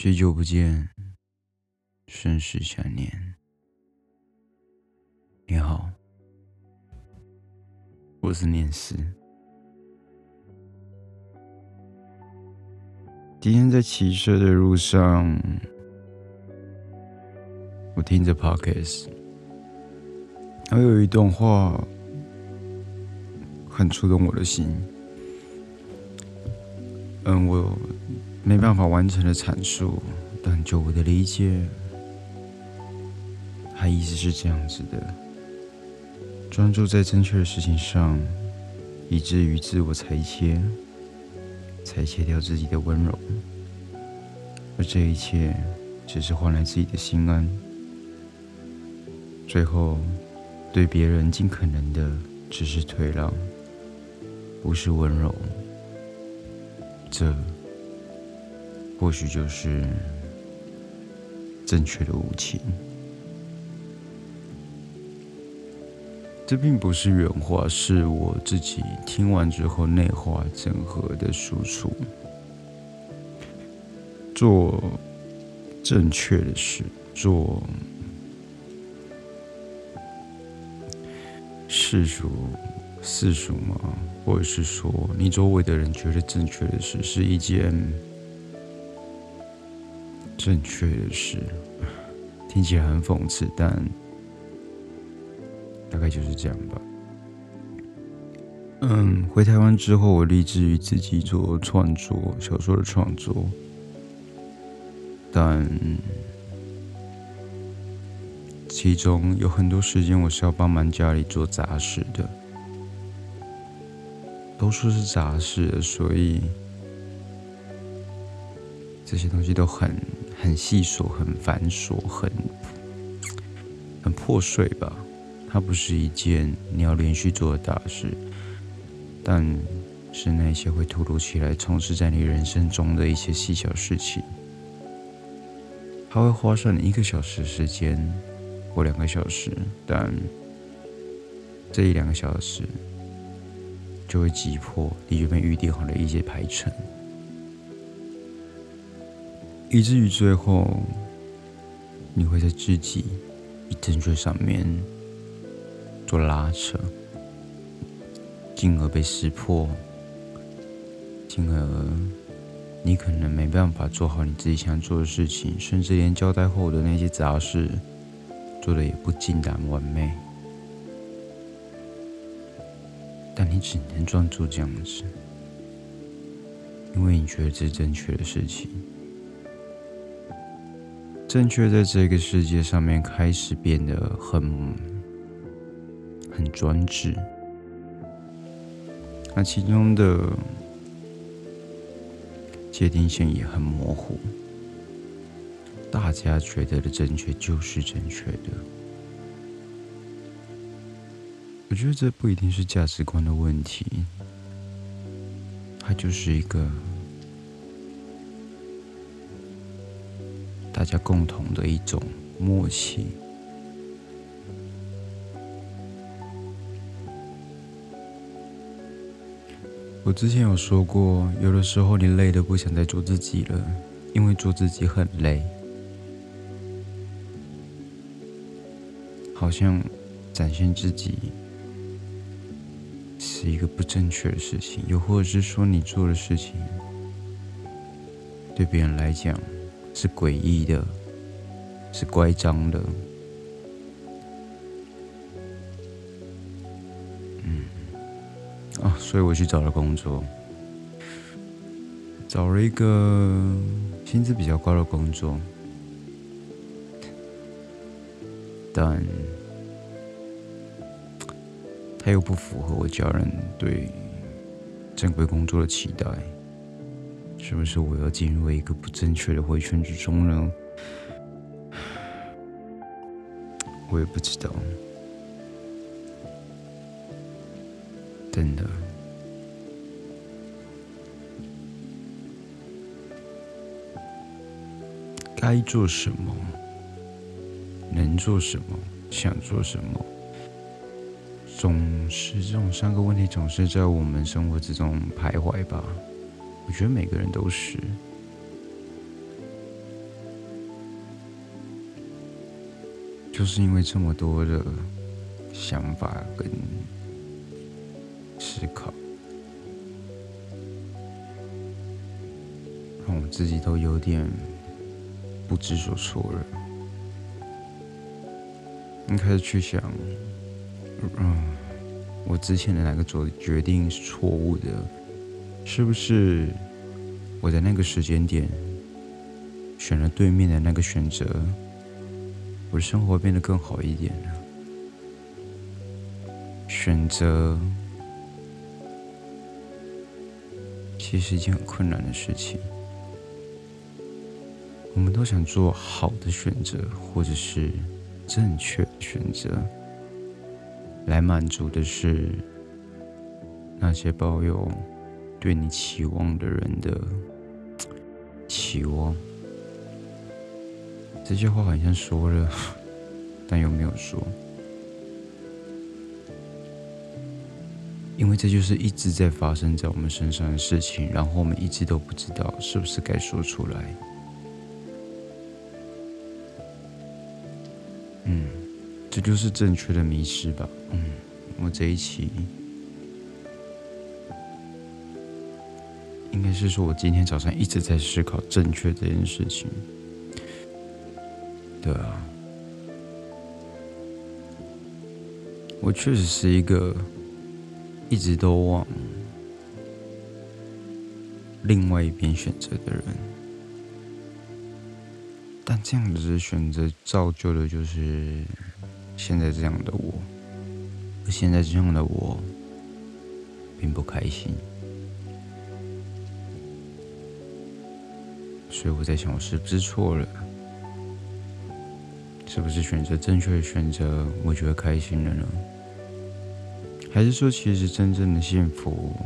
许久不见，甚是想念。你好，我是念思。今天在骑车的路上，我听着 podcast，还有一段话很触动我的心。嗯，我。没办法完成的阐述，但就我的理解，他意思是这样子的：专注在正确的事情上，以至于自我裁切，裁切掉自己的温柔，而这一切只是换来自己的心安。最后，对别人尽可能的只是退让，不是温柔。这。或许就是正确的武器。这并不是原话，是我自己听完之后内化整合的输出。做正确的事，做世俗、世俗吗？或者是说，你周围的人觉得正确的事，是一件。正确的是，听起来很讽刺，但大概就是这样吧。嗯，回台湾之后，我立志于自己做创作，小说的创作，但其中有很多时间我是要帮忙家里做杂事的，都说是杂事，所以这些东西都很。很细琐，很繁琐，很很破碎吧。它不是一件你要连续做的大事，但是那些会突如其来充斥在你人生中的一些细小事情，它会花上你一个小时时间或两个小时，但这一两个小时就会击破你原本预定好的一些排程。以至于最后，你会在自己以正确上面做拉扯，进而被识破，进而你可能没办法做好你自己想做的事情，甚至连交代后的那些杂事做的也不尽然完美。但你只能专注这样子，因为你觉得这是正确的事情。正确在这个世界上面开始变得很很专制，那其中的界定线也很模糊。大家觉得的正确就是正确的，我觉得这不一定是价值观的问题，它就是一个。大家共同的一种默契。我之前有说过，有的时候你累的不想再做自己了，因为做自己很累，好像展现自己是一个不正确的事情，又或者是说你做的事情对别人来讲。是诡异的，是乖张的，嗯，啊，所以我去找了工作，找了一个薪资比较高的工作，但他又不符合我家人对正规工作的期待。是不是我要进入一个不正确的回圈之中呢？我也不知道。真的，该做什么，能做什么，想做什么，总是这种三个问题总是在我们生活之中徘徊吧。我觉得每个人都是。就是因为这么多的想法跟思考让我自己都有点不知所措了。你开始去想嗯我之前的那个做决定是错误的是不是我在那个时间点选了对面的那个选择？我的生活变得更好一点了。选择其实一件很困难的事情。我们都想做好的选择，或者是正确的选择，来满足的是那些抱有对你期望的人的 期望。这些话好像说了，但又没有说，因为这就是一直在发生在我们身上的事情，然后我们一直都不知道是不是该说出来。嗯，这就是正确的迷失吧。嗯，我这一期应该是说我今天早上一直在思考正确这件事情。对啊，我确实是一个一直都往另外一边选择的人，但这样子的选择造就的就是现在这样的我，而现在这样的我并不开心，所以我在想，我是不是错了？是不是选择正确的选择，我觉得开心了呢？还是说，其实真正的幸福，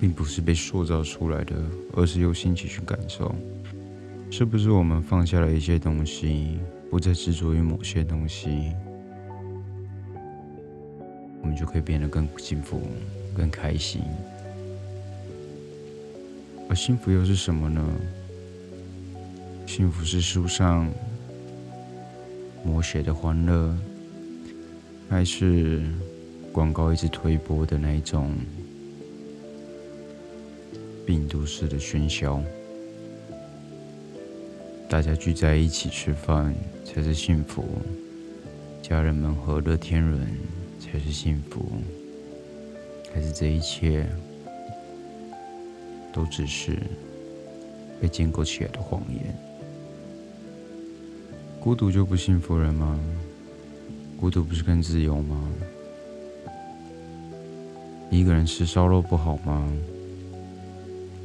并不是被塑造出来的，而是由心情去感受？是不是我们放下了一些东西，不再执着于某些东西，我们就可以变得更幸福、更开心？而幸福又是什么呢？幸福是书上摹写的欢乐，还是广告一直推播的那一种病毒式的喧嚣？大家聚在一起吃饭才是幸福，家人们和乐天伦才是幸福，还是这一切都只是被建构起来的谎言？孤独就不幸福了吗？孤独不是更自由吗？一个人吃烧肉不好吗？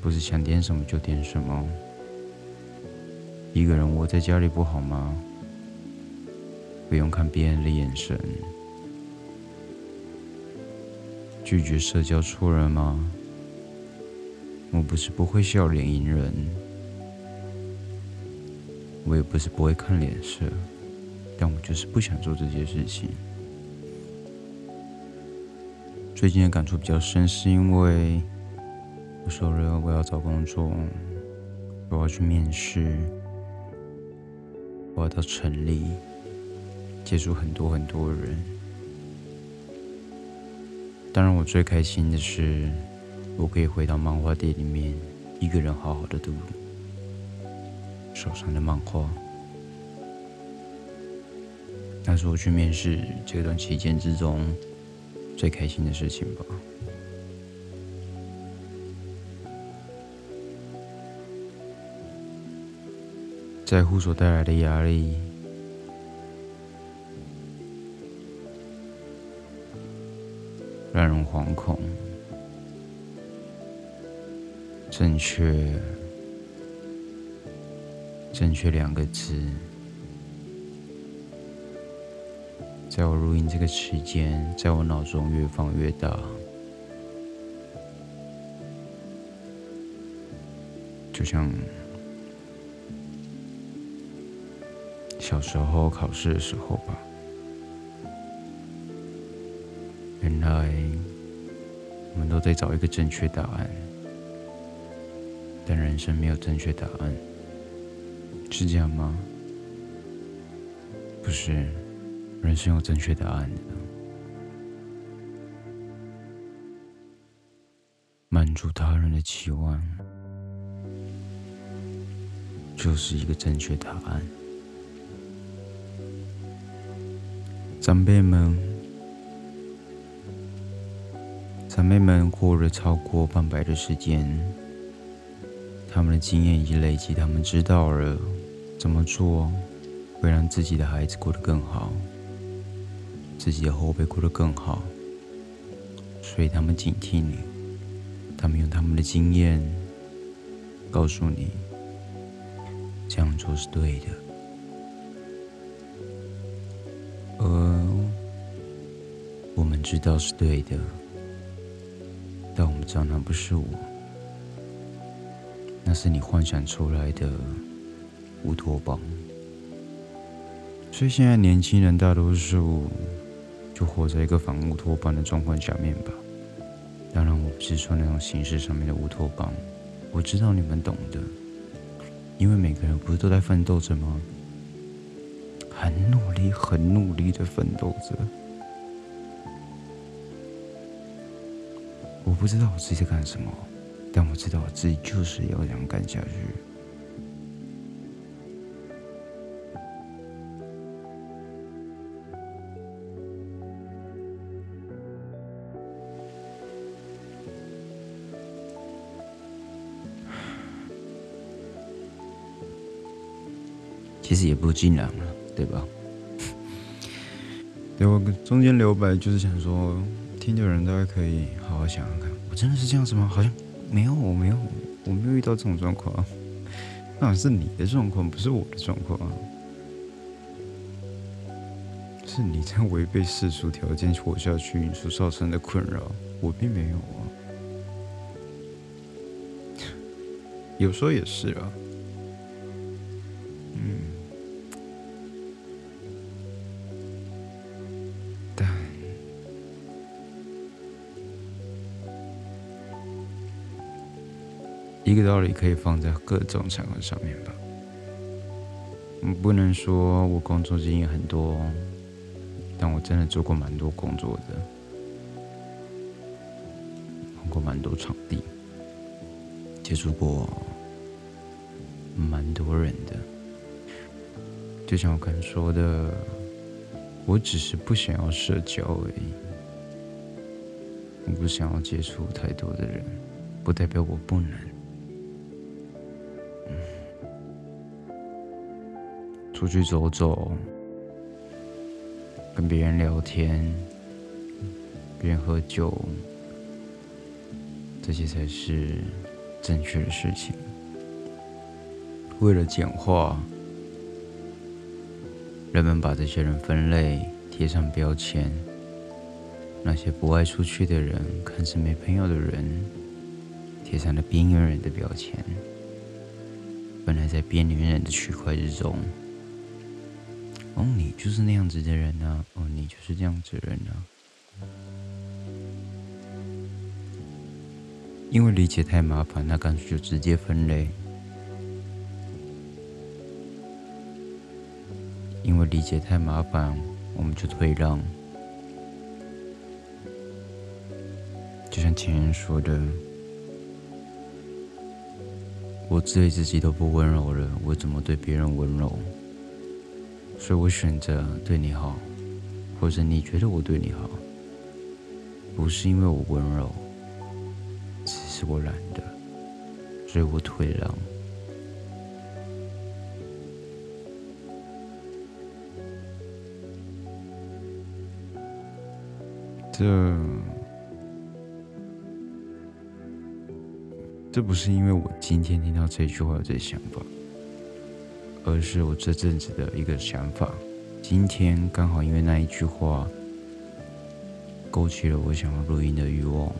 不是想点什么就点什么。一个人窝在家里不好吗？不用看别人的眼神。拒绝社交错了吗？我不是不会笑脸迎人。我也不是不会看脸色，但我就是不想做这些事情。最近的感触比较深，是因为我说了我要找工作，我要去面试，我要到城里接触很多很多人。当然，我最开心的是，我可以回到漫画店里面，一个人好好的读。手上的漫画，那是我去面试这段期间之中最开心的事情吧。在乎所带来的压力，让人惶恐。正确。正确两个字，在我录音这个时间，在我脑中越放越大，就像小时候考试的时候吧。原来我们都在找一个正确答案，但人生没有正确答案。是这样吗？不是，人生有正确答案的。满足他人的期望，就是一个正确答案。长辈们，长辈们过了超过半百的时间，他们的经验已经累积，他们知道了怎么做会让自己的孩子过得更好，自己的后辈过得更好，所以他们警惕你。他们用他们的经验告诉你，这样做是对的，而我们知道是对的，但我们知道那不是我，那是你幻想出来的乌托邦。所以现在年轻人大多数就活在一个反乌托邦的状况下面吧。当然，我不是说那种形式上面的乌托邦，我知道你们懂的，因为每个人不是都在奋斗着吗？很努力、很努力的奋斗着。我不知道我自己在干什么，但我知道我自己就是要这样干下去。其实也不尽然了，对吧？对我中间留白，就是想说，听的人大家可以好好想想看，我真的是这样子吗？好像没有，我没有，我没有遇到这种状况，那是你的状况，不是我的状况，是你在违背世俗条件活下去所造成的困扰，我并没有啊。有时候也是啊。一个道理可以放在各种场合上面吧。嗯不能说我工作经验很多，但我真的做过蛮多工作的，碰过蛮多场地，接触过蛮多人的。就像我刚说的，我只是不想要社交而已，我不想要接触太多的人，不代表我不能。出去走走，跟别人聊天，别人喝酒，这些才是正确的事情。为了简化，人们把这些人分类，贴上标签。那些不爱出去的人，看似没朋友的人，贴上了边缘人的标签。本来在边缘人的区块之中。哦，你就是那样子的人呢。哦，你就是这样子的人呢。因为理解太麻烦，那干脆就直接分类。因为理解太麻烦，我们就退让。就像前人说的：“我对自己都不温柔了，我怎么对别人温柔？”所以我选择对你好，或者你觉得我对你好，不是因为我温柔，只是我懒得，所以我退让。这，这不是因为我今天听到这句话有这想法。而是我这阵子的一个想法。今天刚好因为那一句话，勾起了我想要录音的欲望。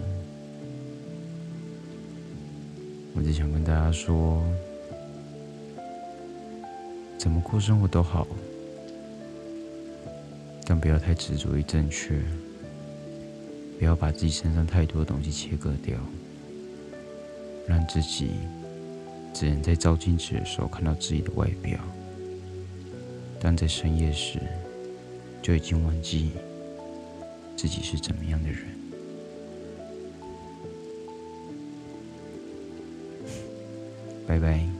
我只想跟大家说，怎么过生活都好，但不要太执着于正确，不要把自己身上太多东西切割掉，让自己。只能在照镜子的时候看到自己的外表，但在深夜时，就已经忘记自己是怎么样的人。拜拜。